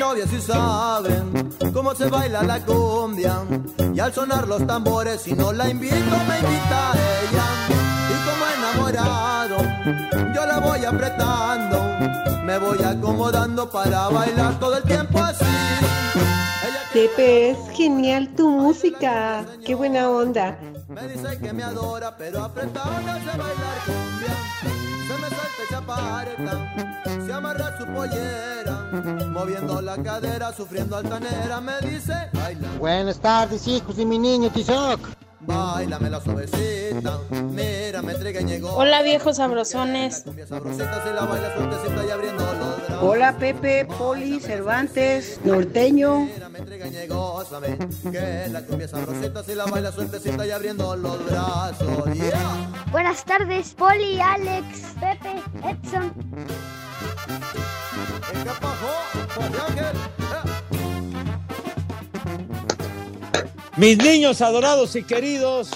Que mi novia sí sabe cómo se baila la cumbia y al sonar los tambores si no la invito me invita a ella y como enamorado yo la voy apretando me voy acomodando para bailar todo el tiempo así Pepe, es genial tu música. Qué buena onda. Me dice que me adora pero apretado no sé bailar cumbia. Se me suelta y se aparta se amarra su pollera. Moviendo la cadera sufriendo altanera me dice baila Buenas tardes, hijos de mi niño Tizoc. Bailame la suavecita, mira, me entrega y llegó. Hola, viejos sabrosones. Hola Pepe, Poli, Cervantes, Norteño. Mira, me entrega y llegó, sabe que la cumbia sabrosita, si la baila suertecita y abriendo los brazos. Yeah. Buenas tardes, Poli, Alex, Pepe, Edson. Mis niños adorados y queridos,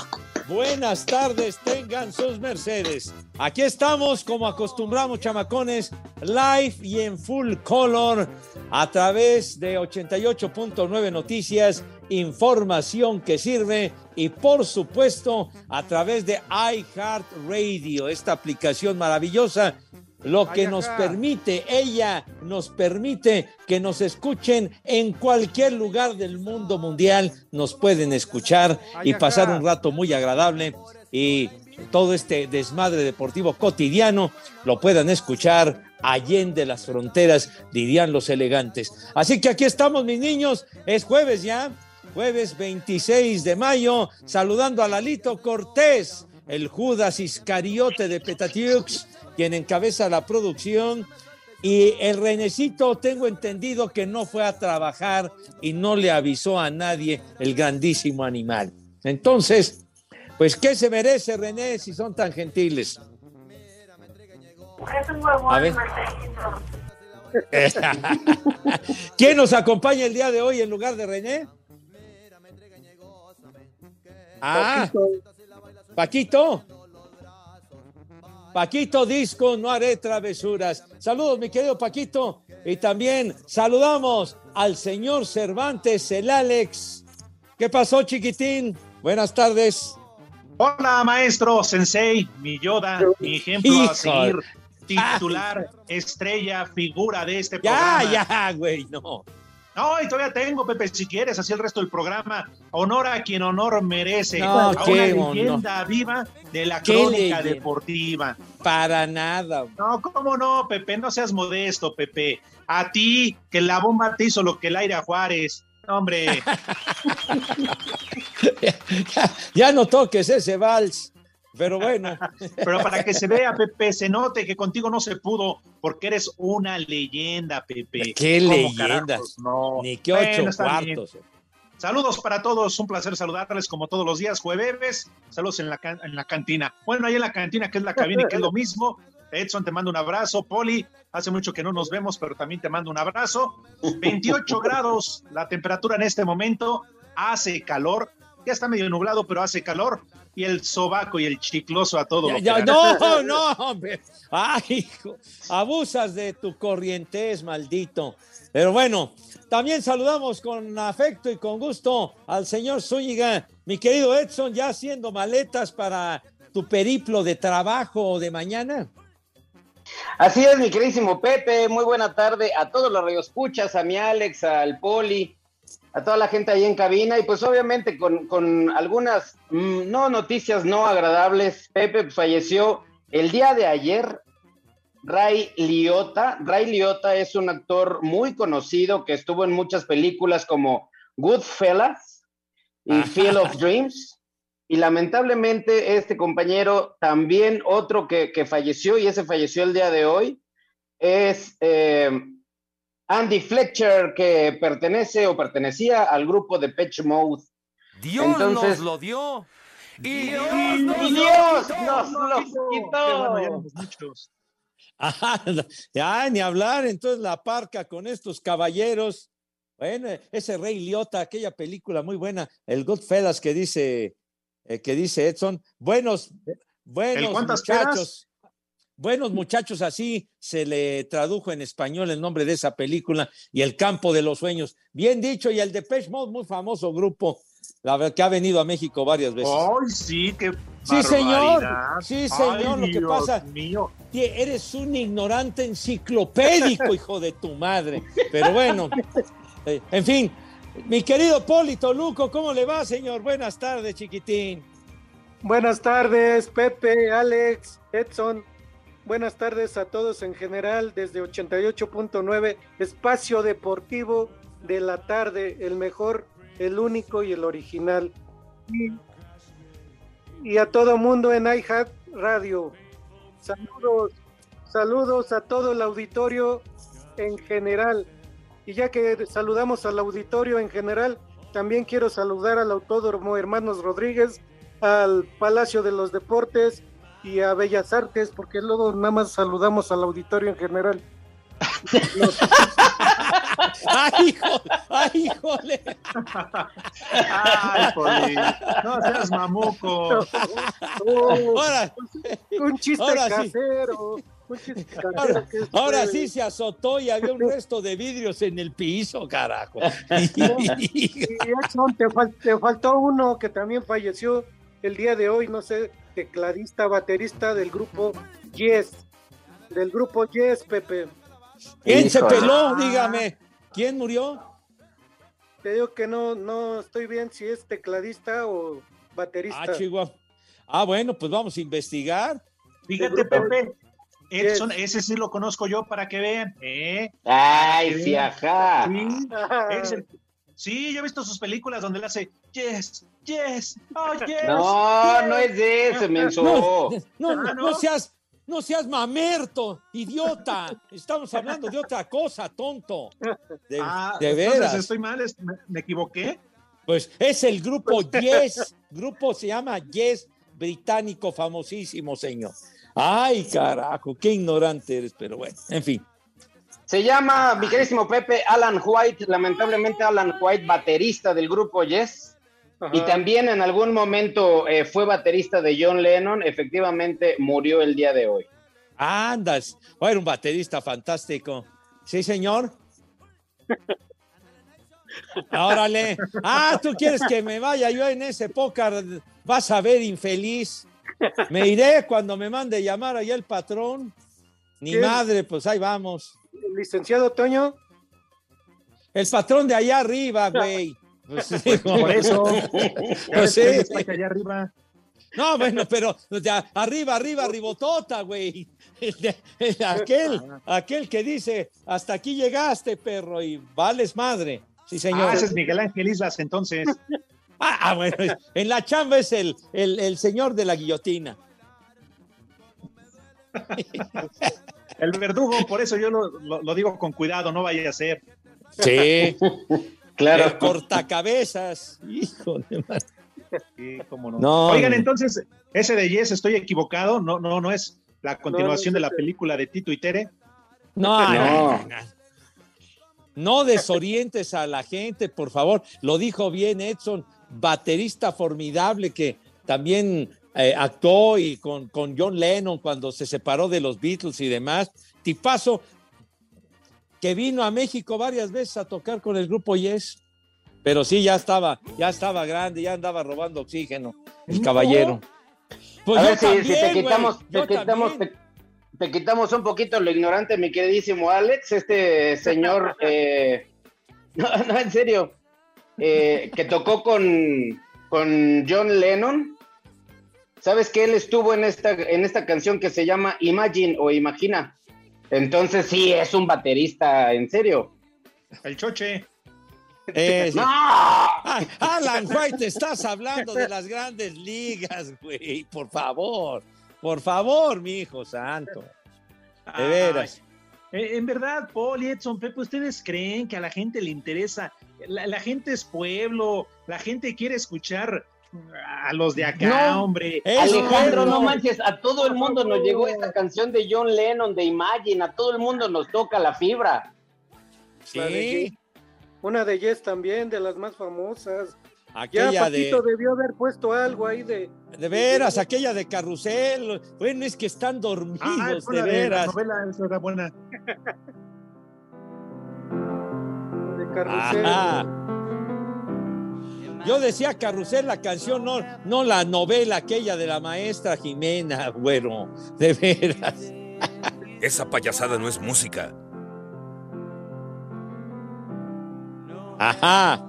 buenas tardes, tengan sus mercedes. Aquí estamos, como acostumbramos, chamacones, live y en full color, a través de 88.9 Noticias, información que sirve, y por supuesto, a través de iHeartRadio, esta aplicación maravillosa lo que nos permite, ella nos permite que nos escuchen en cualquier lugar del mundo mundial, nos pueden escuchar y pasar un rato muy agradable. Y todo este desmadre deportivo cotidiano lo puedan escuchar allende las fronteras, dirían los elegantes. Así que aquí estamos, mis niños, es jueves ya, jueves 26 de mayo, saludando a Lalito Cortés, el Judas Iscariote de Petatiux, quien encabeza la producción. Y el Renecito, tengo entendido que no fue a trabajar y no le avisó a nadie el grandísimo animal. Entonces, pues, ¿qué se merece René si son tan gentiles? A ver. ¿Quién nos acompaña el día de hoy en lugar de René? Ah, Paquito. Paquito Disco, no haré travesuras. Saludos, mi querido Paquito. Y también saludamos al señor Cervantes, el Alex. ¿Qué pasó, chiquitín? Buenas tardes. Hola, maestro, sensei, mi Yoda, mi ejemplo a seguir, titular, estrella, figura de este Ya, programa. ya, güey, no. No, y todavía tengo, Pepe, si quieres, así el resto del programa. Honor a quien honor merece. No, a una leyenda viva de la crónica leyenda. deportiva. Para nada. No, ¿cómo no, Pepe? No seas modesto, Pepe. A ti, que la bomba te hizo lo que el aire a Juárez. No, Hombre, Ya, ya no toques ese vals. Pero bueno. pero para que se vea, Pepe, se note que contigo no se pudo, porque eres una leyenda, Pepe. Qué ¿Cómo leyenda. No. Ni que Bueno, ocho bien. cuartos. Saludos para todos, un placer saludarles como todos los días, jueves. Saludos en la, en la cantina. Bueno, ahí en la cantina, que es la cabina y que es lo mismo. Edson, te mando un abrazo. Poli, hace mucho que no nos vemos, pero también te mando un abrazo. 28 grados la temperatura en este momento. Hace calor. Ya está medio nublado, pero hace calor. Y el sobaco y el chicloso a todo. Ya, no, no, hombre. Ay, hijo, abusas de tu corrientez, maldito. Pero bueno, también saludamos con afecto y con gusto al señor Zúñiga. Mi querido Edson, ya haciendo maletas para tu periplo de trabajo de mañana. Así es, mi queridísimo Pepe. Muy buena tarde a todos los radioescuchas, a mi Alex, al Poli, a toda la gente ahí en cabina y pues obviamente con, algunas mm, no noticias no agradables. Pepe pues, falleció el día de ayer. Ray Liotta. Ray Liotta es un actor muy conocido que estuvo en muchas películas como Goodfellas y Field of Dreams. Y lamentablemente este compañero, también otro que, falleció, y ese falleció el día de hoy, es eh, Andy Fletcher, que pertenece o pertenecía al grupo de Pitch Mode. Dios nos lo dio. Y Dios, nos, lo quitó. ya ni hablar, entonces la parca con estos caballeros. Bueno, ese Rey Liotta, aquella película muy buena, el Goodfellas que dice, eh, que dice Edson, buenos, buenos muchachos. Buenos muchachos, así se le tradujo en español el nombre de esa película y El campo de los sueños. Bien dicho, y el Depeche Mode, muy famoso grupo, la verdad que ha venido a México varias veces. ¡Ay, sí, qué Sí, señor. Sí, señor, lo que pasa. Mío. Eres un ignorante enciclopédico, hijo de tu madre. Pero bueno, eh, en fin, mi querido Polito Luco, ¿cómo le va, señor? Buenas tardes, chiquitín. Buenas tardes, Pepe, Alex, Edson. Buenas tardes a todos en general desde 88.9, espacio deportivo de la tarde, el mejor, el único y el original. Y, a todo mundo en iHat Radio. Saludos, saludos a todo el auditorio en general. Y ya que saludamos al auditorio en general, también quiero saludar al Autódromo Hermanos Rodríguez, al Palacio de los Deportes, y a Bellas Artes, porque luego nada más saludamos al auditorio en general. ¡Ay, hijo! ¡Ay, híjole! ¡Ay, Poli! ¡No seas mamuco! ahora, un chiste casero. Un chiste casero ahora, sí se azotó y había un resto de vidrios en el piso, carajo. y, te, te faltó uno que también falleció el día de hoy, no sé, tecladista, baterista del grupo Yes. Del grupo Yes, Pepe. ¿Quién se peló? Dígame. ¿Quién murió? Te digo que no, no estoy bien si es tecladista o baterista. Ah, Chihuahua. Ah, bueno, pues vamos a investigar. Fíjate, Pepe. Edson, ese sí lo conozco yo para que vean. ¿eh? Ay, sí, ajá. Sí, yo he visto sus películas donde le hace yes, yes, oh yes. No, no es de eso, menso. No, no, no, seas, no seas mamerto, idiota. Estamos hablando de otra cosa, tonto. De, ah, de veras. estoy mal, me, equivoqué. Pues es el grupo Yes, grupo se llama Yes, británico famosísimo, señor. Ay, carajo, qué ignorante eres, pero bueno, en fin. Se llama, mi querísimo Pepe, Alan White, lamentablemente Alan White, baterista del grupo Yes. Y también en algún momento eh, fue baterista de John Lennon, efectivamente murió el día de hoy. Andas, oh, era un baterista fantástico. Sí, señor. Órale. Ah, tú quieres que me vaya yo en ese pócar. Vas a ver, infeliz. Me iré cuando me mande llamar allá el patrón. Ni madre, pues ahí vamos. Licenciado Toño. El patrón de allá arriba, güey. Pues por eso. Pues allá arriba. No, bueno, pero arriba, arriba, ribotota, güey. Aquel, aquel que dice, hasta aquí llegaste, perro, y vales madre. Sí, señor. Ah, ese es Miguel Ángel Islas, entonces. Ah, ah, bueno, en la chamba es el, el, señor de la guillotina. El verdugo, por eso yo lo, lo digo con cuidado, no vaya a ser. Sí. Claro. El cortacabezas. Hijo de no. Oigan, entonces, ese de Yes, estoy equivocado. No, no, no es la continuación de la película de Tito y Tere. No, no. No desorientes a la gente, por favor. Lo dijo bien Edson, baterista formidable que también eh, actuó y con, con John Lennon cuando se separó de los Beatles y demás. Tipazo que vino a México varias veces a tocar con el grupo Yes. Pero sí, ya estaba, ya estaba grande, ya andaba robando oxígeno, el caballero. Pues a ver si, te quitamos, te quitamos, te, quitamos un poquito lo ignorante, mi queridísimo Alex, este señor, eh, no, no, en serio, eh, que tocó con, con John Lennon. ¿Sabes que él estuvo en esta, en esta canción que se llama Imagine o Imagina? Entonces sí, es un baterista, en serio. El choche. ¡No! Alan White, estás hablando de las grandes ligas, güey. Por favor, por favor, mi hijo santo. De veras. Eh, en verdad, Paul y Edson, Pepe, ¿ustedes creen que a la gente le interesa? La, gente es pueblo, la gente quiere escuchar a los de acá, hombre. Alejandro, no manches, a todo el mundo nos llegó esta canción de John Lennon, de Imagine, a todo el mundo nos toca la fibra. Sí. Una de Yes también, de las más famosas. Aquella ya Paquito debió haber puesto algo ahí de. De veras, aquella de Carrusel. Bueno, es que están dormidos, ah, de veras. La novela, eso era buena. de Carrusel. Yo decía Carrusel, la canción, no, no la novela aquella de la maestra Jimena, güero. De veras. Esa payasada no es música. Ajá.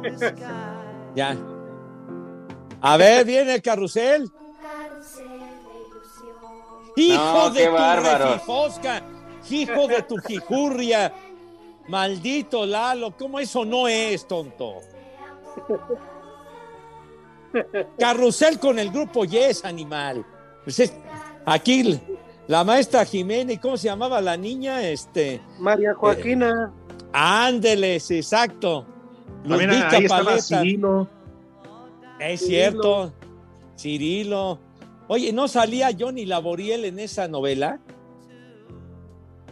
ya. A ver, viene el carrusel. Hijo de tu refifosca, hijo de tu jijurria. Maldito Lalo, ¿cómo eso no es, tonto? Carrusel con el grupo Yes, animal. Pues es, Aquí la maestra Jimena, ¿y cómo se llamaba la niña? Este, María Joaquina. Eh, ándeles, exacto. También ahí estaba Cirilo. Es cierto, Cirilo. Oye, ¿no salía Johnny Laboriel en esa novela?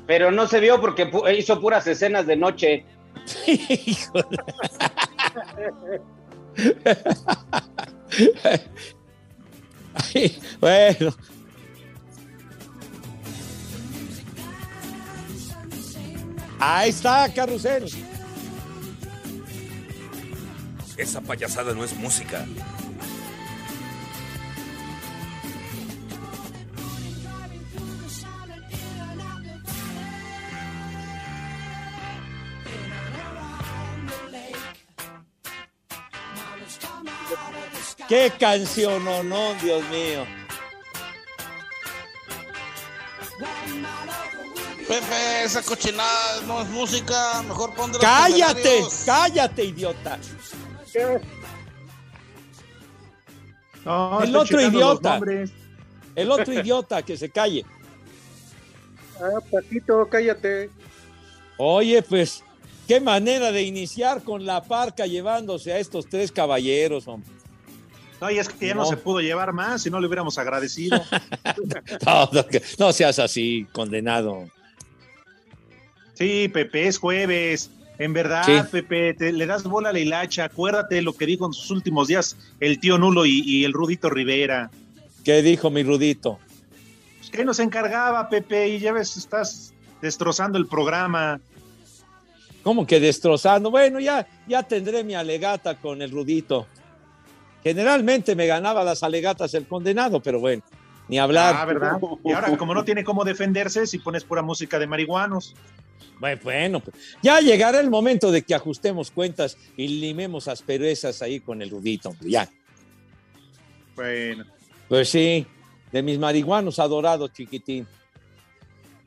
Pero no se vio porque hizo puras escenas de noche. bueno, Ahí está, Carrusel. Esa payasada no es música. Qué canción, o no, Dios mío. Pepe, esa cochinada no es música, mejor pondré ¡Cállate! ¡Cállate, idiota! el otro idiota. El otro idiota que se calle. Ah, Paquito, cállate. Oye, pues, qué manera de iniciar con la parca llevándose a estos tres caballeros, hombre. No, y es que ya no, se pudo llevar más si no le hubiéramos agradecido. no, seas así, condenado. Sí, Pepe, es jueves. En verdad, Pepe, le das bola a la hilacha. Acuérdate lo que dijo en sus últimos días el tío Nulo y, el Rudito Rivera. ¿Qué dijo mi Rudito? Pues que nos encargaba, Pepe, y ya ves, estás destrozando el programa. ¿Cómo que destrozando? Bueno, ya, ya tendré mi alegata con el Rudito. Generalmente me ganaba las alegatas el condenado, pero bueno, ni hablar. Ah, ¿verdad? Y ahora, como no tiene cómo defenderse, si pones pura música de marihuanos. Bueno, pues, ya llegará el momento de que ajustemos cuentas y limemos asperezas ahí con el rudito, ya. Bueno. Pues sí, de mis marihuanos adorados, chiquitín.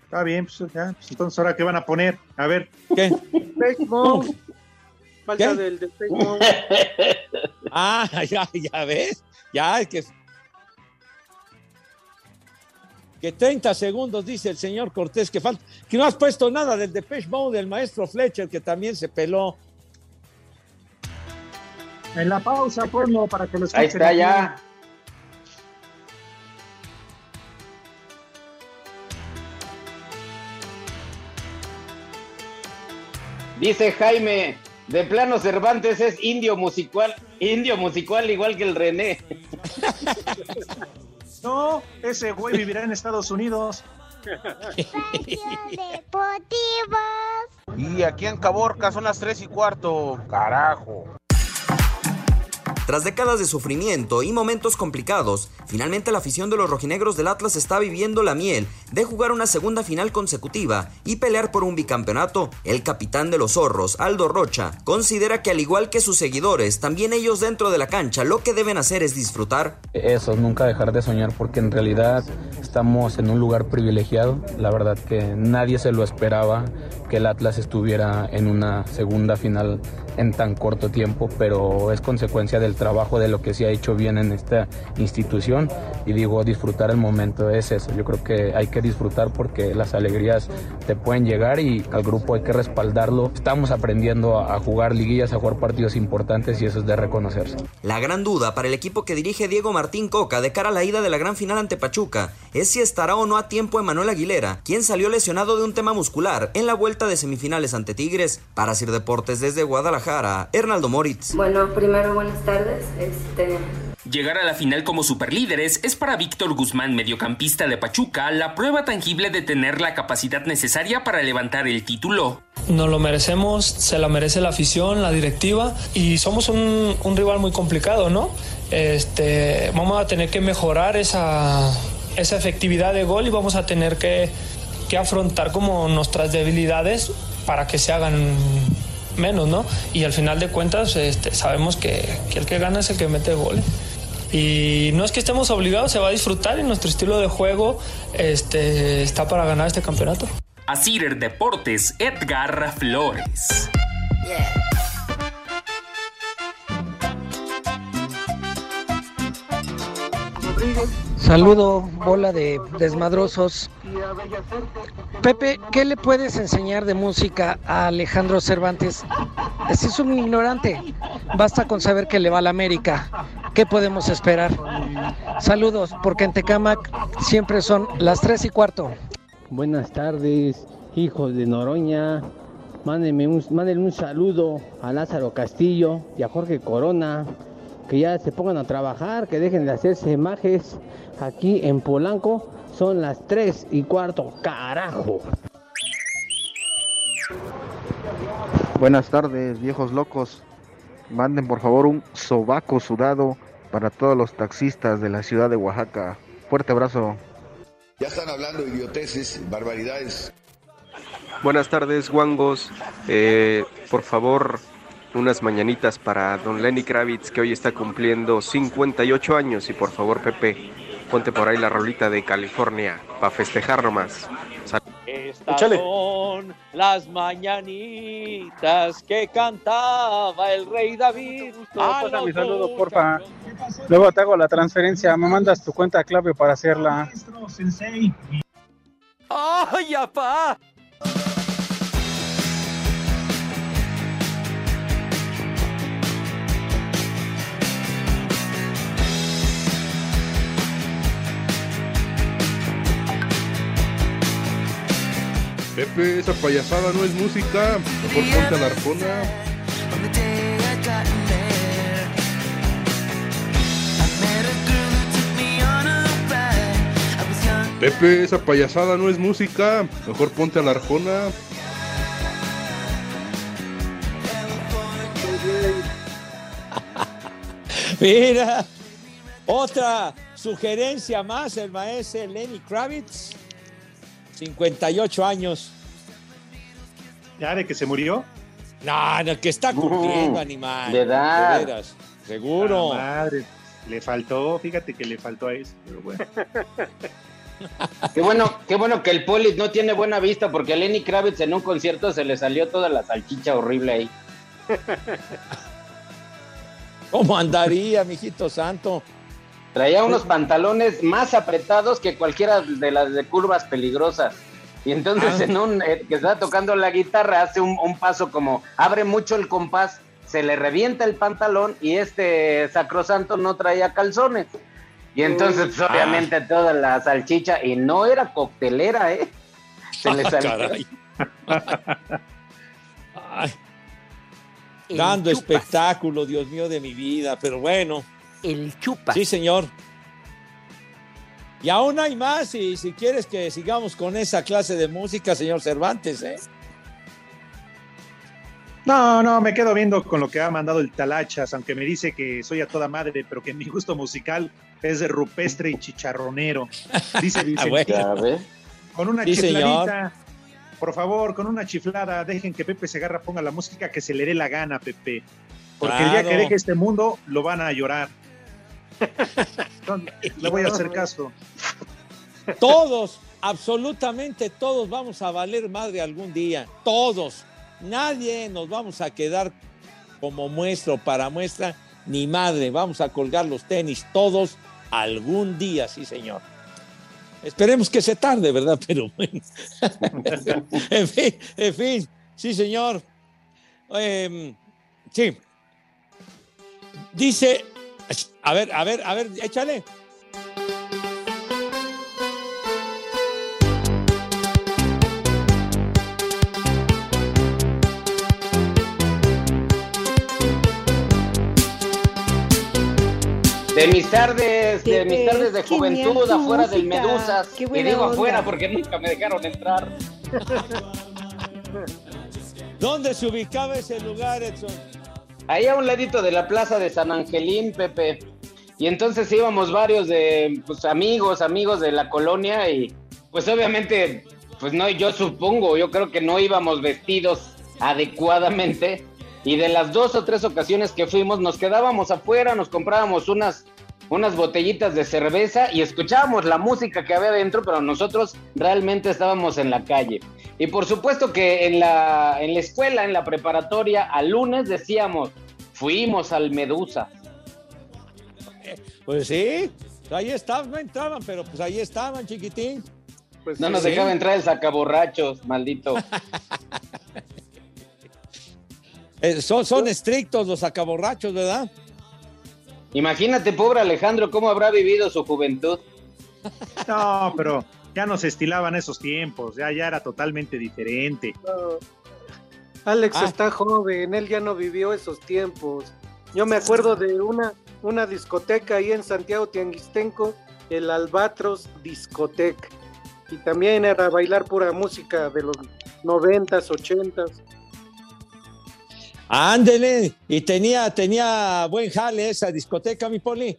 Está bien, pues ya, pues entonces ahora qué van a poner, a ver. ¿Qué? Falta del, del Ah, ya, ya ves, ya es que que 30 segundos, dice el señor Cortés, que falta, que no has puesto nada del Depeche Mode del maestro Fletcher, que también se peló. En la pausa, ponlo para que lo escuchen. Ahí está ya. Dice Jaime, de plano Cervantes es indio musical, indio musical igual que el René. No, ese güey vivirá en Estados Unidos. Y aquí en Caborca son las tres y cuarto. Carajo. Tras décadas de sufrimiento y momentos complicados, finalmente la afición de los rojinegros del Atlas está viviendo la miel de jugar una segunda final consecutiva y pelear por un bicampeonato. El capitán de los zorros, Aldo Rocha, considera que al igual que sus seguidores, también ellos dentro de la cancha lo que deben hacer es disfrutar. Eso, nunca dejar de soñar porque en realidad estamos en un lugar privilegiado. La verdad que nadie se lo esperaba que el Atlas estuviera en una segunda final en tan corto tiempo, pero es consecuencia del trabajo de lo que se ha hecho bien en esta institución y digo, disfrutar el momento es eso. Yo creo que hay que disfrutar porque las alegrías te pueden llegar y al grupo hay que respaldarlo. Estamos aprendiendo a jugar liguillas, a jugar partidos importantes y eso es de reconocerse. La gran duda para el equipo que dirige Diego Martín Coca de cara a la ida de la gran final ante Pachuca es si estará o no a tiempo Emanuel Aguilera, quien salió lesionado de un tema muscular en la vuelta de semifinales ante Tigres. Para Sir Deportes desde Guadalajara, Hernaldo Moritz. Bueno, primero buenas tardes. Este, Llegar a la final como superlíderes es para Víctor Guzmán, mediocampista de Pachuca, la prueba tangible de tener la capacidad necesaria para levantar el título. Nos lo merecemos, se la merece la afición, la directiva y somos un, un rival muy complicado, ¿no? Este, vamos a tener que mejorar esa, esa efectividad de gol y vamos a tener que, que afrontar como nuestras debilidades para que se hagan menos, ¿no? Y al final de cuentas este, sabemos que, que, el que gana es el que mete goles. Y no es que estemos obligados, se va a disfrutar y nuestro estilo de juego este, está para ganar este campeonato. Asir Deportes, Edgar Flores. Yeah. Saludo, bola de desmadrosos. Pepe, ¿qué le puedes enseñar de música a Alejandro Cervantes? Si es un ignorante, basta con saber que le va a la América. ¿Qué podemos esperar? Saludos, porque en Tecamac siempre son las 3 y cuarto. Buenas tardes, hijos de Noroña. Mándenme un, mándenle un saludo a Lázaro Castillo y a Jorge Corona que ya se pongan a trabajar, que dejen de hacerse majes aquí en Polanco. Son las 3 y cuarto, carajo. Buenas tardes, viejos locos. Manden por favor un sobaco sudado para todos los taxistas de la ciudad de Oaxaca. Fuerte abrazo. Ya están hablando idioteces, barbaridades. Buenas tardes, guangos. Eh, por favor, unas mañanitas para don Lenny Kravitz que hoy está cumpliendo 58 años y por favor Pepe ponte por ahí la rolita de California para festejar nomás. Sal Estas son las mañanitas que cantaba el rey David. Ah, pasa mi saludo, porfa. Luego te hago la transferencia. Me mandas tu cuenta clave para hacerla. ¡Ay, apá! Pepe, esa payasada no es música. Mejor ponte a la arjona. Pepe, esa payasada no es música. Mejor ponte a la arjona. Mira, otra sugerencia más, el maestro Lenny Kravitz, 58 años. ¿Ya de que se murió? No, no, que está cumpliendo, animal. De edad. De veras, seguro. Ah, madre, le faltó, fíjate que le faltó a eso, pero bueno. Qué bueno, qué bueno que el Poli no tiene buena vista porque a Lenny Kravitz en un concierto se le salió toda la salchicha horrible ahí. ¿Cómo andaría, mijito santo? Traía unos pantalones más apretados que cualquiera de las de curvas peligrosas. Y entonces Ah. en un eh, que está tocando la guitarra hace un, un paso como abre mucho el compás, se le revienta el pantalón y este sacrosanto no traía calzones. Y entonces pues, Ah. obviamente toda la salchicha y no era coctelera, ¿eh? Se le Ah, salió. caray. Ay, dando espectáculo, Dios mío de mi vida, pero bueno. El chupa. Sí, señor. Y aún hay más, y si quieres que sigamos con esa clase de música, señor Cervantes, ¿eh? No, no, me quedo viendo con lo que ha mandado el Talachas, aunque me dice que soy a toda madre, pero que mi gusto musical es de rupestre y chicharronero. Dice Vicente. Con una Sí, chifladita. Por favor, con una chiflada, dejen que Pepe Segarra ponga la música que se le dé la gana, Pepe. Porque el día que deje este mundo, lo van a llorar. No, le voy a hacer caso. Todos, absolutamente todos vamos a valer madre algún día. Todos. Nadie nos vamos a quedar como muestra o para muestra, ni madre. Vamos a colgar los tenis todos algún día, sí, señor. Esperemos que se tarde, ¿verdad? Pero bueno. en fin, en fin, sí, señor. Em, sí. Dice, a ver, a ver, a ver, échale. De mis tardes, de mis tardes de juventud tu afuera del. Medusas. Y digo onda. afuera porque nunca me dejaron entrar. ¿Dónde se ubicaba ese lugar, Edson? Ahí a un ladito de la plaza de San Angelín, Pepe. Y entonces íbamos varios de pues, amigos, amigos de la colonia y pues obviamente, pues no, yo supongo, yo creo que no íbamos vestidos adecuadamente. Y de las dos o tres ocasiones que fuimos, nos quedábamos afuera, nos comprábamos unas, unas botellitas de cerveza y escuchábamos la música que había dentro, pero nosotros realmente estábamos en la calle. Y por supuesto que en la, en la escuela, en la preparatoria, al lunes decíamos, fuimos al Medusa. Pues sí, ahí estaban, no entraban, pero pues ahí estaban, chiquitín. Pues No nos sí. dejaba entrar el sacaborrachos, maldito. Eh, son, son estrictos los acaborrachos, ¿verdad? Imagínate, pobre Alejandro, cómo habrá vivido su juventud. No, pero ya no se estilaban esos tiempos, ya, ya era totalmente diferente. Alex Ah. está joven, él ya no vivió esos tiempos. Yo me acuerdo de una, una discoteca ahí en Santiago Tianguistenco, el Albatros Discoteca. Y también era bailar pura música de los noventas, ochentas. Ándele, y tenía, tenía buen jale esa discoteca, mi poli.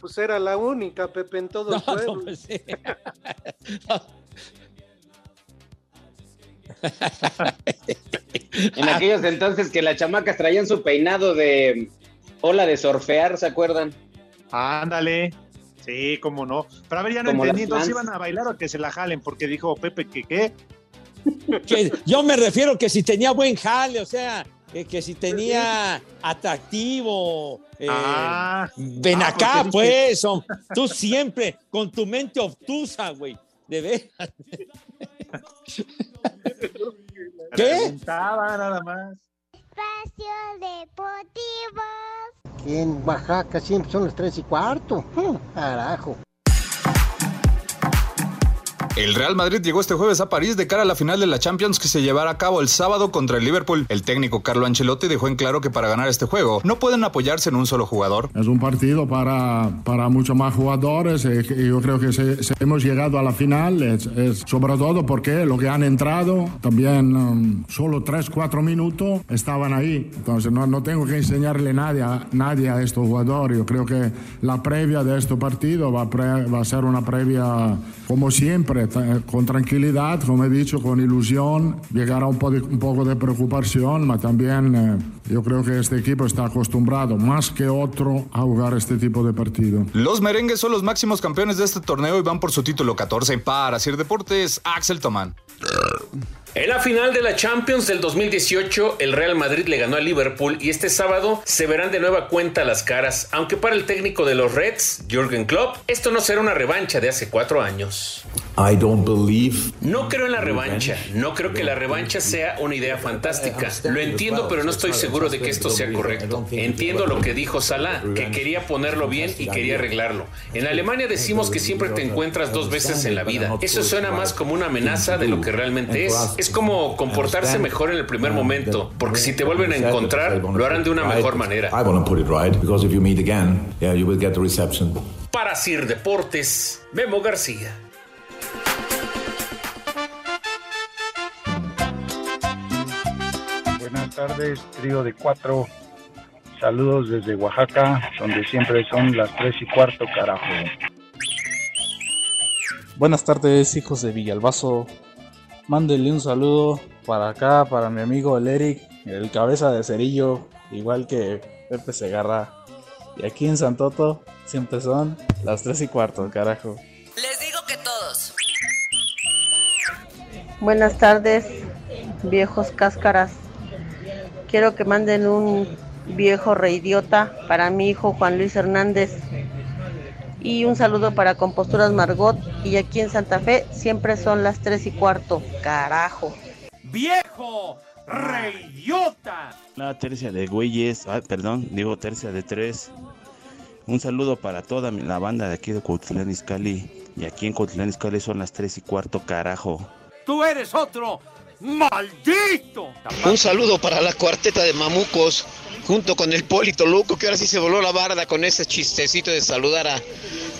Pues era la única, Pepe, en todo el No, no, pueblo. pues sí. En aquellos entonces que las chamacas traían su peinado de ola de surfear, ¿se acuerdan? Ándale. Sí, cómo no. Pero a ver, ya no Como entendí. Entonces iban a bailar o que se la jalen, porque dijo Pepe que qué. Que yo me refiero que si tenía buen jale, o sea, eh, que si tenía atractivo. eh, Ah. ven Ah, acá, pues. hom- Tú siempre con tu mente obtusa, güey. De veras. ¿Qué? Preguntaba nada más. Espacio Deportivo. En Oaxaca siempre son las tres y cuarto. Hmm, Carajo. El Real Madrid llegó este jueves a París de cara a la final de la Champions que se llevará a cabo el sábado contra el Liverpool. El técnico Carlo Ancelotti dejó en claro que para ganar este juego no pueden apoyarse en un solo jugador. Es un partido para, para muchos más jugadores. eh, yo creo que hemos llegado a la final sobre todo porque lo que han entrado, también um, solo 3-4 minutos, estaban ahí. Entonces no, no tengo que enseñarle nadie a, nadie a estos jugadores. Yo creo que la previa de este partido va va a ser una previa como siempre, con tranquilidad, como he dicho, con ilusión. Llegará un, po de- un poco de preocupación, pero también eh, yo creo que este equipo está acostumbrado más que otro a jugar este tipo de partido. Los merengues son los máximos campeones de este torneo y van por su título 14. Para Sir Deportes, Axel Tomán. En la final de la Champions del 2018, el Real Madrid le ganó a Liverpool y este sábado se verán de nueva cuenta las caras, aunque para el técnico de los Reds, Jürgen Klopp, esto no será una revancha de hace cuatro años. I don't believe. No creo en la revancha, no creo que la revancha sea una idea fantástica. Lo entiendo, pero no estoy seguro de que esto sea correcto. Entiendo lo que dijo Salah, que quería ponerlo bien y quería arreglarlo. En Alemania decimos que siempre te encuentras dos veces en la vida. Eso suena más como una amenaza de lo que realmente es. Es como comportarse mejor en el primer momento, porque si te vuelven a encontrar, lo harán de una mejor manera. I want to put it right because if you meet again, yeah, you will get the reception. Para Sir Deportes, Memo García. Buenas tardes, trío de cuatro. Saludos desde Oaxaca, donde siempre son las tres y cuarto, carajo. Buenas tardes, hijos de Villalbazo. Mándenle un saludo para acá, para mi amigo el Eric, el cabeza de cerillo, igual que Pepe Segarra. Y aquí en Santoto siempre son las tres y cuarto, carajo. Les digo que todos. Buenas tardes, viejos cáscaras. Quiero que manden un viejo reidiota para mi hijo Juan Luis Hernández. Y un saludo para Composturas Margot. Y aquí en Santa Fe siempre son las tres y cuarto. Carajo. ¡Viejo! ¡Reyota! La tercia de güeyes, ah, perdón, digo tercia de tres. Un saludo para toda la banda de aquí de Cuauhtlán Izcalli. Y aquí en Cuauhtlán Izcalli son las tres y cuarto, carajo. ¡Tú eres otro! ¡Maldito! Un saludo para la cuarteta de mamucos, junto con el Polito Luco, que ahora sí se voló la barda con ese chistecito de saludar a,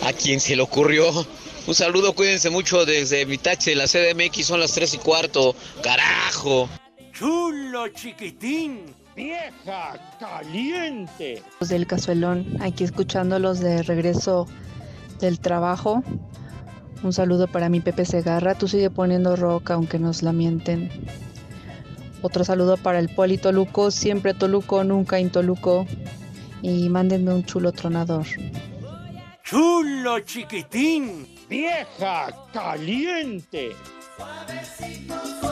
a quien se le ocurrió. Un saludo, cuídense mucho desde mi taxi de la CDMX, son las 3 y cuarto. ¡Carajo! ¡Chulo chiquitín! ¡Vieja caliente! Los del cazuelón, aquí escuchándolos de regreso del trabajo. Un saludo para mi Pepe Segarra, tú sigue poniendo rock aunque nos lamenten. Otro saludo para el Poli Toluco, siempre Toluco, nunca Intoluco. Y mándenme un chulo tronador. ¡Chulo chiquitín! ¡Vieja caliente! Para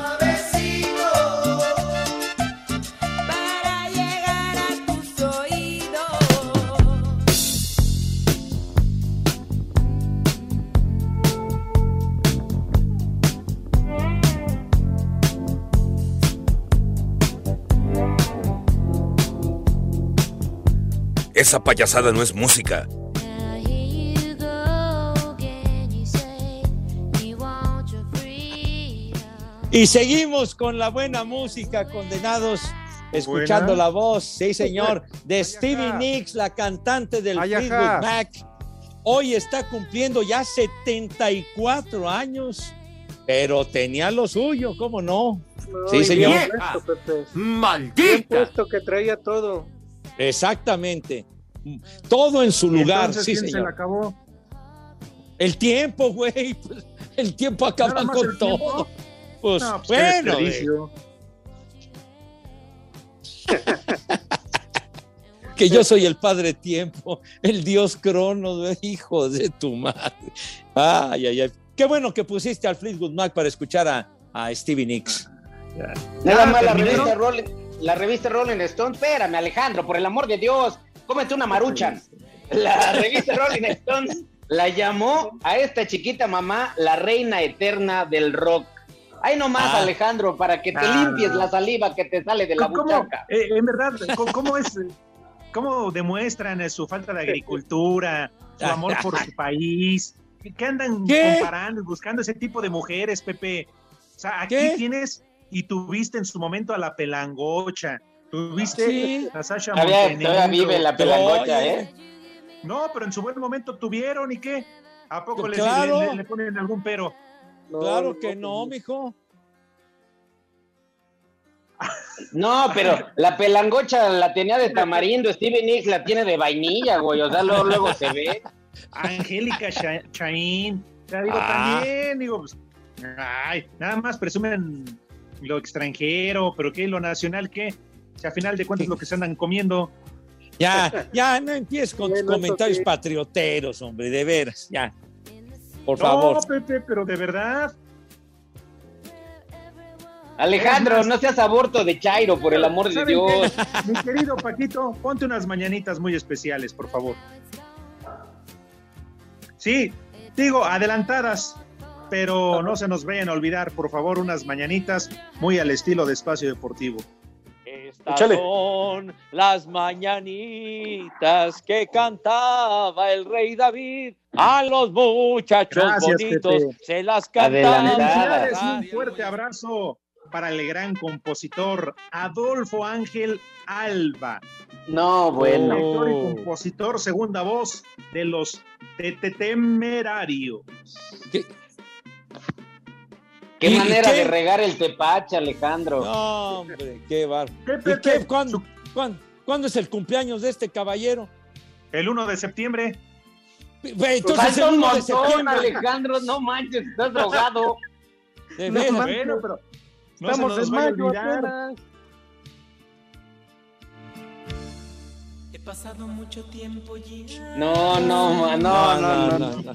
Esa payasada no es música. Y seguimos con la buena música, condenados, escuchando Buena. la voz, sí señor, de Stevie Nicks, la cantante del. Fleetwood Mac. Hoy está cumpliendo ya 74 años, pero tenía lo suyo, ¿cómo no? sí, señor. Bien ¡Maldita! puesto que traía todo. Exactamente. Todo en su lugar, Entonces, sí, ¿quién se señor. la acabó? El tiempo, güey. pues, el tiempo acaba con todo. tiempo. Pues, No, pues, bueno. que yo soy el padre tiempo, el dios crono, hijo de tu madre. Ay, ay, ay. Qué bueno que pusiste al Fleetwood Mac para escuchar a, a Stevie Nicks. Nada Ah, más la revista, Rolling, la revista Rolling Stone. Espérame, Alejandro, por el amor de Dios, cómete una marucha. La revista Rolling Stone la llamó a esta chiquita mamá la reina eterna del rock. Ahí nomás, Ah. Alejandro, para que te Ah. limpies la saliva que te sale de la ¿Cómo, buchaca. eh, en verdad, ¿cómo, cómo es, cómo demuestran eh, su falta de agricultura, su amor por su país? ¿Qué andan ¿Qué? comparando y buscando ese tipo de mujeres, Pepe? O sea, aquí ¿Qué? tienes y tuviste en su momento a la pelangocha, tuviste Sí. a Sasha Todavía- todavía vive la pelangocha. ¿eh? No, pero en su buen momento tuvieron y qué? ¿A poco les- Claro. le, le- le ponen algún pero? claro que no, mijo. No, pero la pelangocha la tenía de tamarindo, Steven Nicks la tiene de vainilla, güey. O sea, luego, luego se ve. Angélica Cha- Chaín. O sea, digo, Ah. también, digo, pues, ay, nada más presumen lo extranjero, pero ¿qué? Lo nacional, ¿qué? O sea, a final de cuentas lo que se andan comiendo. Ya, ya, no empieces con tus comentarios patrioteros, hombre, de veras, ya. Por no, favor. Pepe, pero de verdad. Alejandro, no seas aborto de Chairo, por el amor de ¿Saben Dios. qué? Mi querido Paquito, ponte unas mañanitas muy especiales, por favor. Sí, digo, adelantadas, pero no se nos vayan a olvidar, por favor, unas mañanitas muy al estilo de Espacio Deportivo. Estas Échale. son las mañanitas que cantaba el rey David. A los muchachos Gracias, bonitos Pepe. se las cantaba. Un fuerte abrazo. para el gran compositor Adolfo Ángel Alba. No, bueno. Director y compositor, segunda voz de los Tete- Temerarios. Qué ¿Y- y manera qué? de regar el tepache, Alejandro. No, hombre, qué bar. ¿Qué, ¿Y Pepe? qué? ¿Cuándo, cuándo, cuándo es el cumpleaños de este caballero? El 1 de septiembre. Entonces Falta el un 1 de montón, septiembre. Alejandro, no manches, estás drogado. De No. Bueno, pero no Estamos en mayo. He pasado mucho tiempo ya. No, no, ma- no, no, no. no.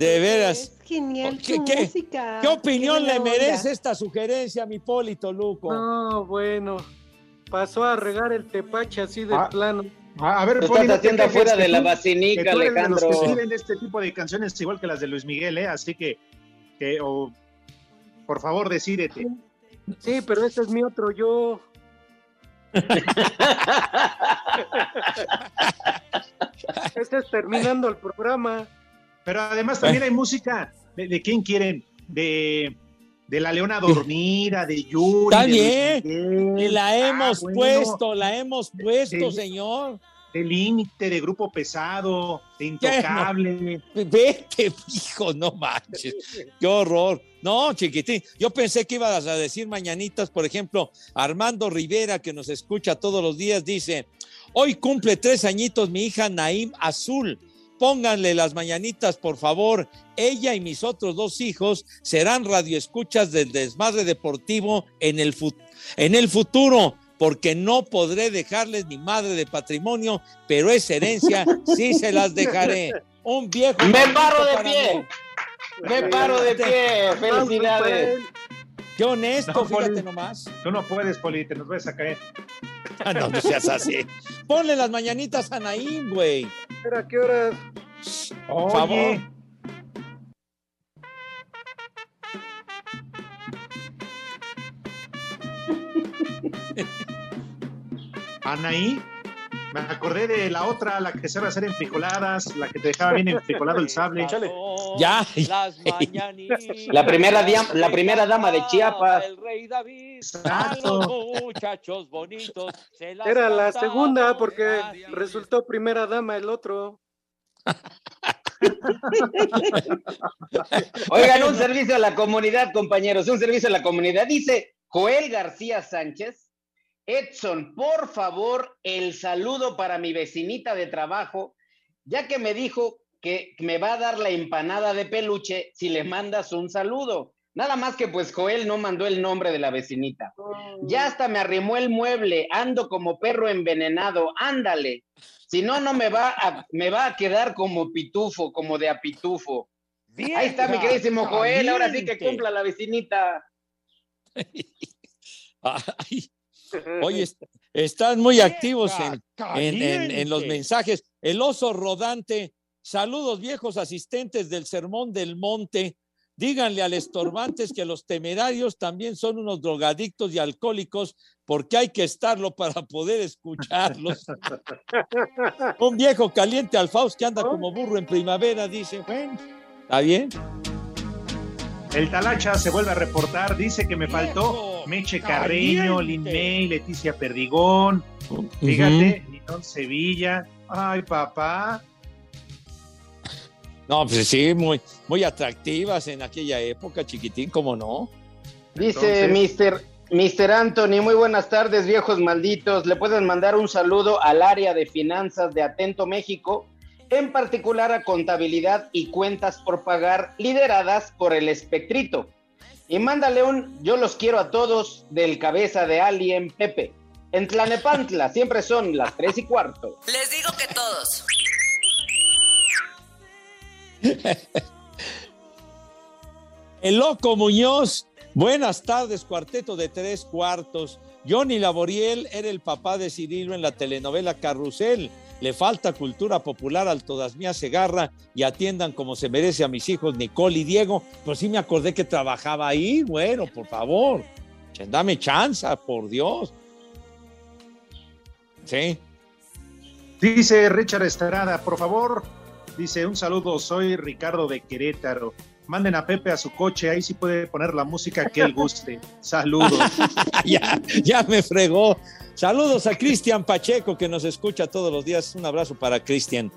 De veras. Es genial ¿Qué- tu qué- música. ¿Qué opinión le onda. merece esta sugerencia, mi Polito Luco? No, bueno. Pasó a regar el tepache así de Ah. plano. A a ver, Poli, estás haciendo afuera de la vacinica, que tú eres de los que Alejandro. escriben este tipo de canciones igual que las de Luis Miguel, ¿eh? Así que, que o, por favor, decídete. Sí, pero ese es mi otro yo. Este es terminando el programa. Pero además también hay música de, de quién quieren, de, de la Leona Dormida, de Yuri. Está bien. Y la Ah, hemos bueno, puesto, la hemos puesto, señor. De Límite, de Grupo Pesado, de Intocable. Vete, hijo, no manches. Qué horror. No, chiquitín. Yo pensé que ibas a decir mañanitas, por ejemplo, Armando Rivera, que nos escucha todos los días, dice: Hoy cumple tres añitos mi hija Naim Azul. Pónganle las mañanitas, por favor. Ella y mis otros dos hijos serán radioescuchas del desmadre deportivo en el, fu- en el futuro, porque no podré dejarles mi madre de patrimonio, pero esa herencia sí se las dejaré. Un viejo. Me paro de pie. mí. Me paro de pie. Felicidades. Qué honesto, No, fíjate Poli. nomás. Tú no puedes, Poli, te nos vas a caer. Ah, no, no seas así. Ponle las mañanitas a Naín, güey. Espera, ¿qué horas? Por favor. Oye, Anaí, me acordé de la otra, la que sabe hacer enfrijoladas, la que te dejaba bien enfrijolado el sable. Ya. Las mañanitas. La primera, la primera dama de Chiapas. El rey David. A Exacto. los muchachos bonitos. se las Era la segunda porque resultó primera dama el otro. Oigan, un servicio a la comunidad, compañeros, un servicio a la comunidad. Dice Joel García Sánchez. Edson, por favor, el saludo para mi vecinita de trabajo, ya que me dijo que me va a dar la empanada de peluche si le mandas un saludo. Nada más que pues Joel no mandó el nombre de la vecinita. Ya hasta me arrimó el mueble, ando como perro envenenado, ándale. Si no, no me va a, me va a quedar como pitufo, como de a pitufo. Ahí está mi queridísimo Joel, ahora sí que cumpla la vecinita. Ay, oye, est- están muy activos en, en- en- en los mensajes. El oso rodante. Saludos, viejos asistentes del Sermón del Monte. Díganle al estorbantes que los temerarios también son unos drogadictos y alcohólicos porque hay que estarlo para poder escucharlos. Un viejo caliente al Faust que anda como burro en primavera, dice, bueno, ¿está bien? El Talacha se vuelve a reportar, dice que me faltó Meche Carreño, Lin May, Leticia Perdigón, fíjate, Ninón Sevilla. Ay, papá. No, pues sí, muy, muy atractivas en aquella época, chiquitín, ¿cómo no? Dice Mr. Mr. Anthony, muy buenas tardes, viejos malditos. Le pueden mandar un saludo al área de finanzas de Atento México, en particular a contabilidad y cuentas por pagar, lideradas por el Espectrito. Y mándale un yo los quiero a todos del cabeza de Alien Pepe. En Tlanepantla siempre son las tres y cuarto. Les digo que todos. El Loco Muñoz, buenas tardes, cuarteto de tres cuartos. Johnny Laboriel era el papá de Cirilo en la telenovela Carrusel. Le falta cultura popular al Todas Mías Segarra y atiendan como se merece a mis hijos Nicole y Diego. Pues sí me acordé que trabajaba ahí, bueno, por favor. Dame chance, por Dios. Sí. Dice Richard Estrada, por favor, dice un saludo, soy Ricardo de Querétaro. Manden a Pepe a su coche, ahí sí puede poner la música que él guste. Saludos. ya, ya me fregó. Saludos a Cristian Pacheco que nos escucha todos los días. Un abrazo para Cristian.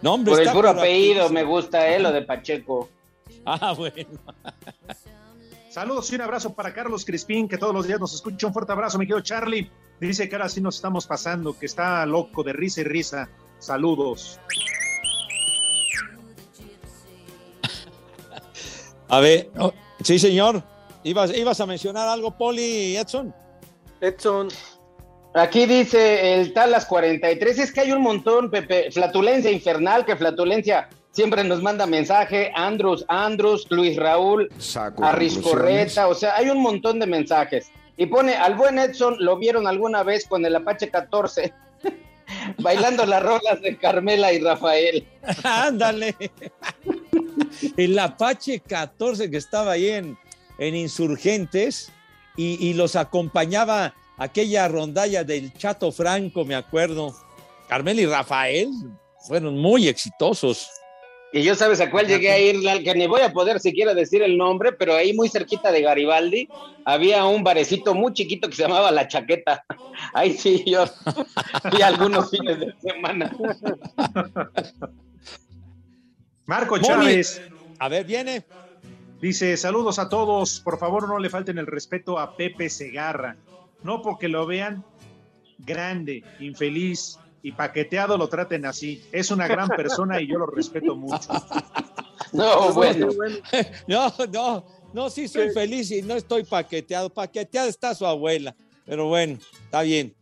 No, hombre, Por el puro apellido aquí- me gusta, ¿eh? Lo de Pacheco. Ah, bueno. Saludos y un abrazo para Carlos Crispín, que todos los días nos escucha. Un fuerte abrazo, mi querido Charlie. Dice que ahora sí nos estamos pasando, que está loco de risa y risa. Saludos. A ver, oh, sí, señor. ¿Ibas, ¿Ibas a mencionar algo, Poli Edson? Edson. Aquí dice el Talas 43, es que hay un montón, Pepe, flatulencia infernal, que flatulencia siempre nos manda mensaje, Andrus, Andrus, Luis Raúl, Arriscorreta, o sea, hay un montón de mensajes. Y pone, al buen Edson, ¿lo vieron alguna vez con el Apache 14? Bailando las rolas de Carmela y Rafael. Ándale. El Apache 14 que estaba ahí en, en Insurgentes y, y los acompañaba aquella rondalla del Chato Franco, me acuerdo. Carmel y Rafael fueron muy exitosos. Y yo sabes a cuál llegué a ir, al que ni voy a poder siquiera decir el nombre, pero ahí muy cerquita de Garibaldi había un barecito muy chiquito que se llamaba La Chaqueta. Ahí sí, yo fui algunos fines de semana. Marco. Chávez. A ver, viene. Dice, saludos a todos. Por favor, no le falten el respeto a Pepe Segarra. No porque lo vean grande, infeliz y paqueteado lo traten así. Es una gran persona y yo lo respeto mucho. No, bueno. No, no, no, sí soy feliz y no estoy paqueteado. Paqueteada está su abuela, pero bueno, está bien.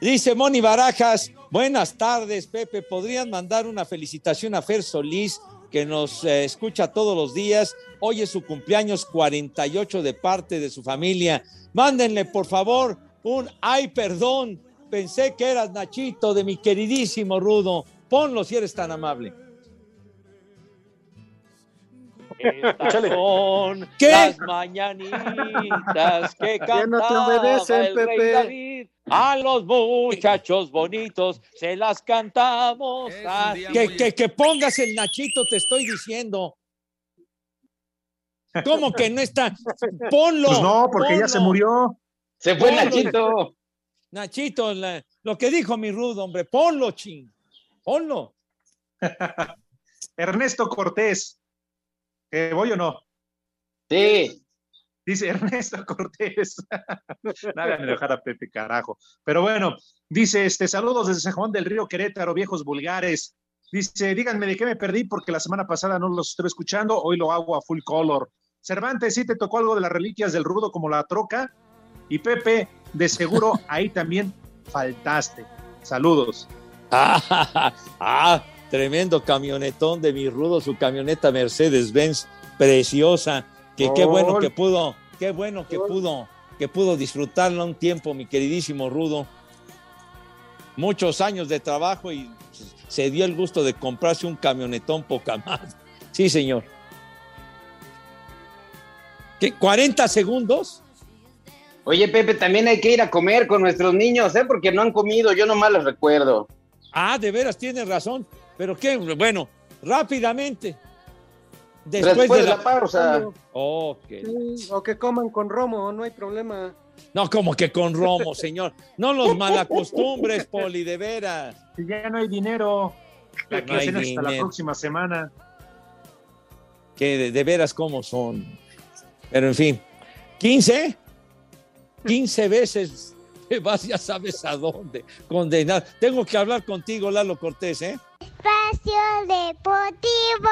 Dice Moni Barajas, buenas tardes, Pepe. ¿Podrían mandar una felicitación a Fer Solís, que nos eh, escucha todos los días? Hoy es su cumpleaños 48 de parte de su familia. Mándenle, por favor, un ay, perdón. Pensé que eras Nachito de mi queridísimo Rudo. Ponlo si eres tan amable. Estas son ¿Qué? las mañanitas que Ya no te cantaba obedecen, el rey Pepe. David. A los muchachos bonitos se las cantamos. así. Que, que, que pongas el Nachito, te estoy diciendo. ¿Cómo que no está? Ponlo. Pues no, porque ya se ponlo. murió. Se fue Ponlo. Nachito. Nachito, la- lo que dijo mi rudo, hombre, ponlo, ching. Ponlo. Ernesto Cortés. ¿Que voy o no? Sí. Dice Ernesto Cortés. no hagan enojar a Pepe, carajo. Pero bueno, dice este, saludos desde San Juan del Río Querétaro, viejos vulgares. Dice, díganme de qué me perdí porque la semana pasada no los estoy escuchando, hoy lo hago a full color. Cervantes, sí te tocó algo de las reliquias del rudo como la troca. Y Pepe, de seguro ahí también faltaste. Saludos. Ah, ah, tremendo camionetón de mi rudo, su camioneta Mercedes-Benz, preciosa. Que qué bueno que pudo, qué bueno que pudo, que pudo disfrutarla un tiempo, mi queridísimo rudo. Muchos años de trabajo y se dio el gusto de comprarse un camionetón poca más. Sí, señor. ¿Qué? ¿40 segundos? Oye, Pepe, también hay que ir a comer con nuestros niños, ¿eh? Porque no han comido, yo nomás los recuerdo. Ah, de veras tienes razón. Pero qué, bueno, rápidamente. Después, Después de de la, la pausa. Sí, o que coman con romo, no hay problema. No, como que con Romo, señor. No los malacostumbres, Poli, de veras. Si ya no hay dinero, la No que hay hacen hasta la próxima semana. Que de, de veras cómo son. Pero en fin, 15, 15 veces te vas, ya sabes a dónde, condenado. Tengo que hablar contigo, Lalo Cortés, ¿eh? Espacio Deportivo.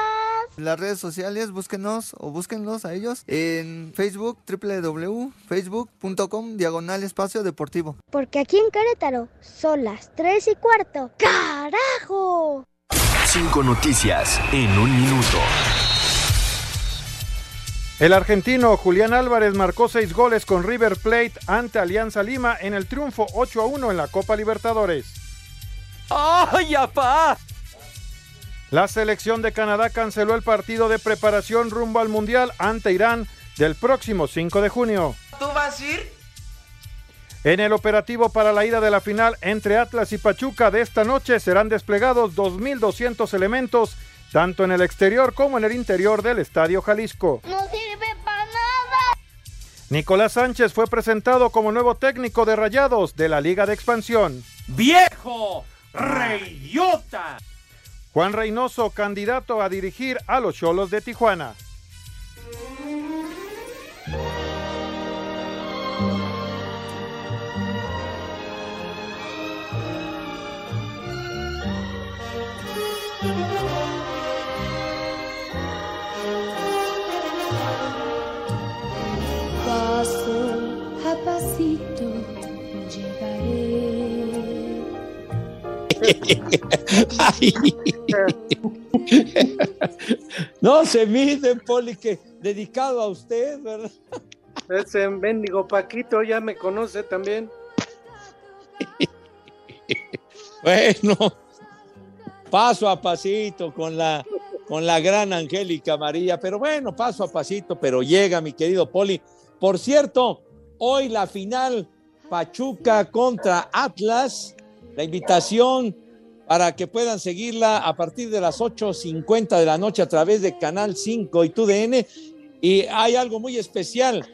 En las redes sociales, búsquenos o búsquenlos a ellos en Facebook, www.facebook.com, diagonal espacio deportivo. Porque aquí en Querétaro son las 3 y cuarto. ¡Carajo! Cinco noticias en un minuto. El argentino Julián Álvarez marcó seis goles con River Plate ante Alianza Lima en el triunfo 8 a 1 en la Copa Libertadores. ¡Ay, apá! La selección de Canadá canceló el partido de preparación rumbo al Mundial ante Irán del próximo 5 de junio. ¿Tú vas a ir? En el operativo para la ida de la final entre Atlas y Pachuca de esta noche serán desplegados 2.200 elementos tanto en el exterior como en el interior del Estadio Jalisco. No sirve para nada. Nicolás Sánchez fue presentado como nuevo técnico de Rayados de la Liga de Expansión. ¡Viejo! ¡Reyota! Juan Reynoso, candidato a dirigir a los Cholos de Tijuana. Ay. No se mide, Poli, que dedicado a usted, ¿verdad? Ese mendigo Paquito ya me conoce también. Bueno, paso a pasito con la, con la gran Angélica María, pero bueno, paso a pasito, pero llega mi querido Poli. Por cierto, hoy la final Pachuca contra Atlas, la invitación para que puedan seguirla a partir de las 8.50 de la noche a través de Canal 5 y TUDN. Y hay algo muy especial.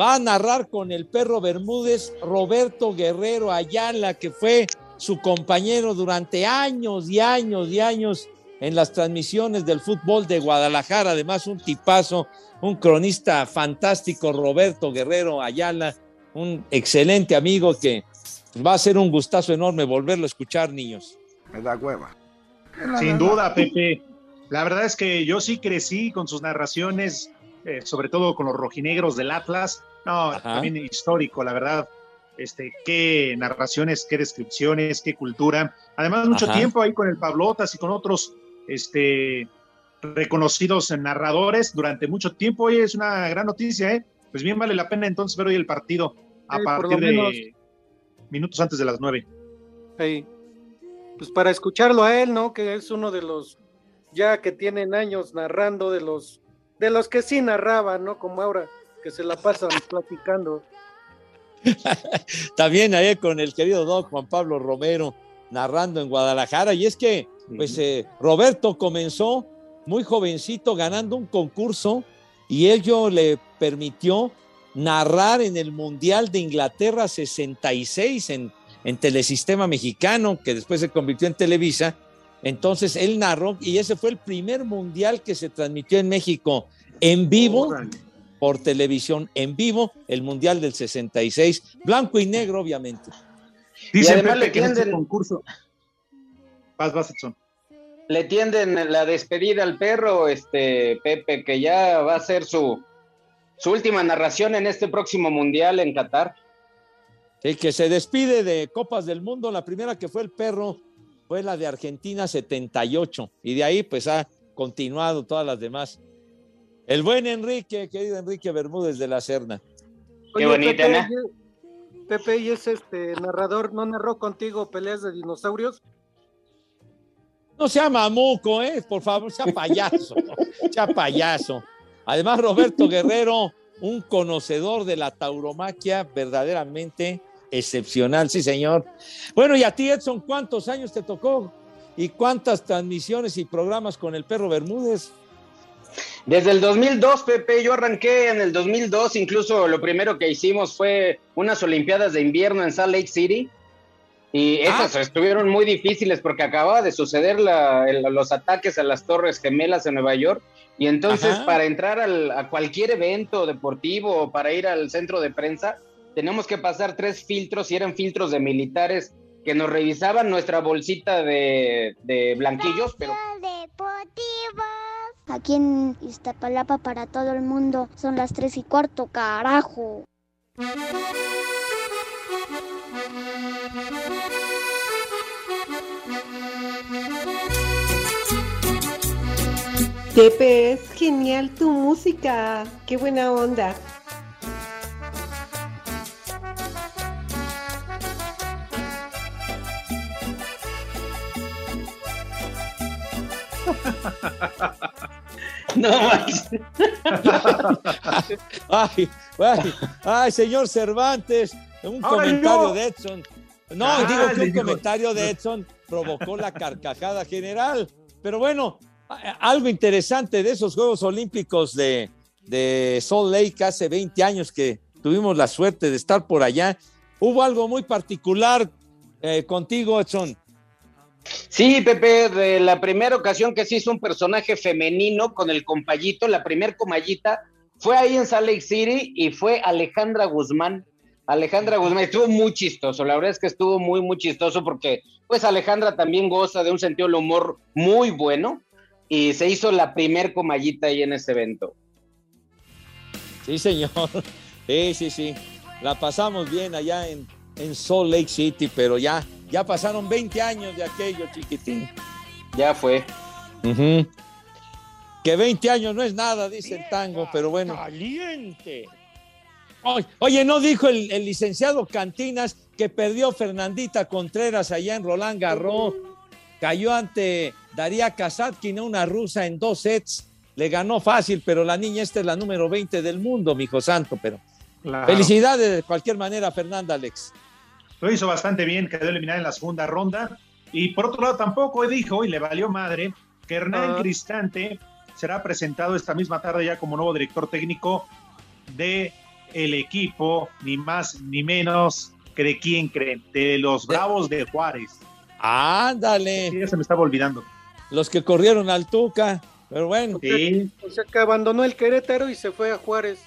Va a narrar con el perro Bermúdez Roberto Guerrero Ayala, que fue su compañero durante años y años y años en las transmisiones del fútbol de Guadalajara. Además, un tipazo, un cronista fantástico, Roberto Guerrero Ayala, un excelente amigo que va a ser un gustazo enorme volverlo a escuchar, niños. Me da hueva. Sin duda, Pepe. La verdad es que yo sí crecí con sus narraciones, eh, sobre todo con los rojinegros del Atlas. No, también histórico, la verdad. Este, qué narraciones, qué descripciones, qué cultura. Además, mucho Ajá. tiempo ahí con el Pablotas y con otros este, reconocidos narradores durante mucho tiempo. Hoy es una gran noticia, ¿eh? Pues bien vale la pena entonces ver hoy el partido a Sí, partir de menos. minutos antes de las nueve. Ahí. Pues para escucharlo a él, ¿no? Que es uno de los ya que tienen años narrando, de los de los que sí narraban, ¿no? Como ahora, que se la pasan platicando. También ahí con el querido Doc Juan Pablo Romero narrando en Guadalajara. Y es que, pues, eh, Roberto comenzó muy jovencito ganando un concurso y ello le permitió narrar en el Mundial de Inglaterra 66 en, en Telesistema Mexicano, que después se convirtió en Televisa. Entonces él narró y ese fue el primer mundial que se transmitió en México en vivo por televisión en vivo, el Mundial del 66, blanco y negro, obviamente. Dicen, además Pepe, le que en este tienden- concurso. Vas, vas, Edson. Le tienden la despedida al perro, este Pepe, que ya va a ser su, su última narración en este próximo mundial en Qatar. El que se despide de Copas del Mundo, la primera que fue el perro fue la de Argentina 78 y de ahí pues ha continuado todas las demás. El buen Enrique, querido Enrique Bermúdez de la Serna. Qué bonita, Pepe, ¿no? y- Pepe, y ese este narrador, ¿no narró contigo peleas de dinosaurios? No sea mamuco, ¿eh? Por favor, sea payaso, sea payaso. Además, Roberto Guerrero, un conocedor de la tauromaquia verdaderamente excepcional, sí, señor. Bueno, y a ti, Edson, ¿cuántos años te tocó? ¿Y cuántas transmisiones y programas con el perro Bermúdez? Desde el 2002, Pepe, yo arranqué en el 2002, incluso lo primero que hicimos fue unas Olimpiadas de invierno en Salt Lake City. Y esas estuvieron muy difíciles porque acababa de suceder la- el- los ataques a las Torres Gemelas en Nueva York. Y entonces, Ajá. para entrar al- a cualquier evento deportivo o para ir al centro de prensa, tenemos que pasar tres filtros y eran filtros de militares que nos revisaban nuestra bolsita de, de blanquillos, pero Aquí en Iztapalapa para todo el mundo son las tres y cuarto, carajo. Pepe, es genial tu música. Qué buena onda. No manches. ay, ay, ay, señor Cervantes, un Ahora comentario yo. de Edson. No, Ah, digo que un digo. comentario de Edson provocó la carcajada general. Pero bueno, algo interesante de esos Juegos Olímpicos de, de Salt Lake hace 20 años que tuvimos la suerte de estar por allá. Hubo algo muy particular eh, contigo, Edson. Sí, Pepe, de la primera ocasión que se hizo un personaje femenino con el compayito, la primer comallita, fue ahí en Salt Lake City y fue Alejandra Guzmán. Alejandra Guzmán estuvo muy chistoso, la verdad es que estuvo muy, muy chistoso porque pues Alejandra también goza de un sentido del humor muy bueno y se hizo la primer comallita ahí en ese evento. Sí, señor. Sí, sí, sí. La pasamos bien allá en, en Salt Lake City, pero ya, ya pasaron 20 años de aquello, chiquitín. Ya fue. Que 20 años no es nada, dice el tango, pero bueno. Caliente. Oye, ¿no dijo el, el, licenciado Cantinas que perdió Fernandita Contreras allá en Roland Garros? Cayó ante Daría Kasatkina, una rusa, en dos sets. Le ganó fácil, pero la niña esta es la número 20 del mundo, mi hijo santo. Pero Claro. felicidades de cualquier manera, Fernanda Alex. Lo hizo bastante bien, quedó eliminada en la segunda ronda. Y por otro lado, tampoco dijo, y le valió madre, que Hernán Ah. Cristante será presentado esta misma tarde ya como nuevo director técnico de el equipo, ni más ni menos que de quién creen, de los Bravos de Juárez. Ándale. Sí, ya se me estaba olvidando. Los que corrieron al Tuca, pero bueno. Sí. O sea que abandonó el Querétaro y se fue a Juárez.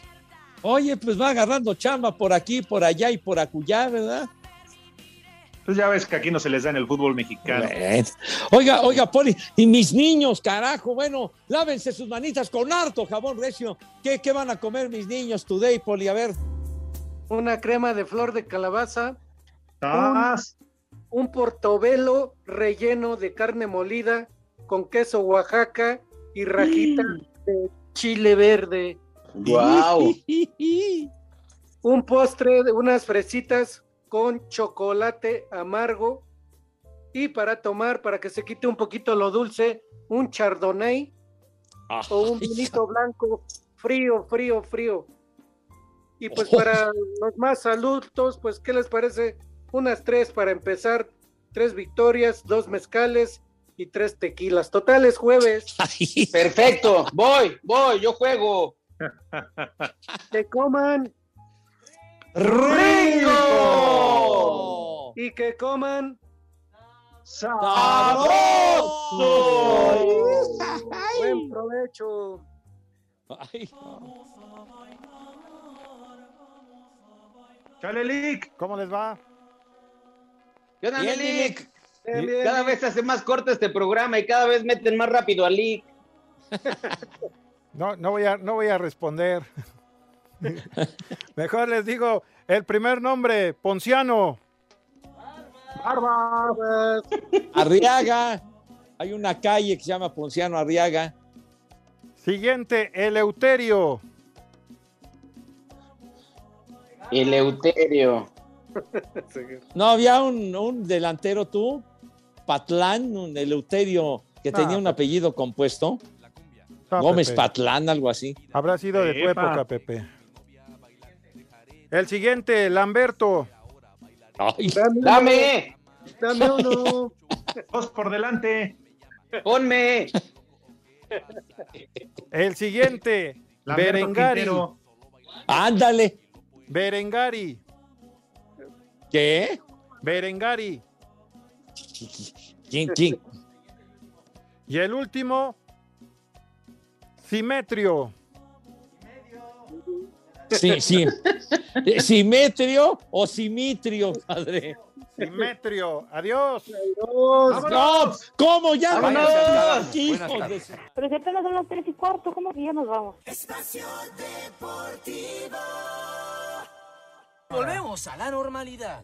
Oye, pues va agarrando chamba por aquí, por allá y por acullá, ¿verdad? Pues ya ves que aquí no se les da en el fútbol mexicano. Bueno. Oiga, oiga, Poli, y mis niños, carajo, bueno, lávense sus manitas con harto jabón recio. ¿Qué, qué van a comer mis niños today, Poli? A ver. Una crema de flor de calabaza. Un, un portobelo relleno de carne molida con queso Oaxaca y rajita de chile verde. ¡Guau! Un postre de unas fresitas con chocolate amargo. Y para tomar, para que se quite un poquito lo dulce, un chardonnay o un vinito blanco frío, frío, frío. Y pues para los más adultos, pues, ¿qué les parece? Unas tres para empezar, tres victorias, dos mezcales y tres tequilas. Totales jueves. Perfecto, voy, voy, yo juego. Que coman ¡Rico! y que coman Buen provecho. ¡Chale, Lick! ¿Cómo les va? ¿Qué onda, Bien, mi Lick? Lick. Bien, bien, Cada bien. vez se hace más corto este programa y cada vez meten más rápido a Lick. No, no voy a, no voy a responder. Mejor les digo el primer nombre, Ponciano. Barbas. Arriaga. Hay una calle que se llama Ponciano Arriaga. Siguiente, Eleuterio. Eleuterio. No, había un, un delantero tú, Patlán, un Eleuterio, que tenía Ah, un apellido compuesto. No, Gómez Pepe. Patlán, algo así. Habrá sido de tu época, Pepe. El siguiente, Lamberto. Ay, Dame, uno, ¡Dame! dame uno. Dos por delante. ¡Ponme! El siguiente, Lamberto Berengari. Quintero. ándale. Berengari. ¿Qué? Berengari. ¿Quién, quién? Y el último, Simetrio. Sí, sí. Eh, ¿Simetrio o simitrio, padre? Simetrio. Adiós. No, ¿cómo ya? ¡Vámonos! Hijos Pero si apenas son las tres y cuarto, ¿cómo que ya nos vamos? Volvemos a la normalidad.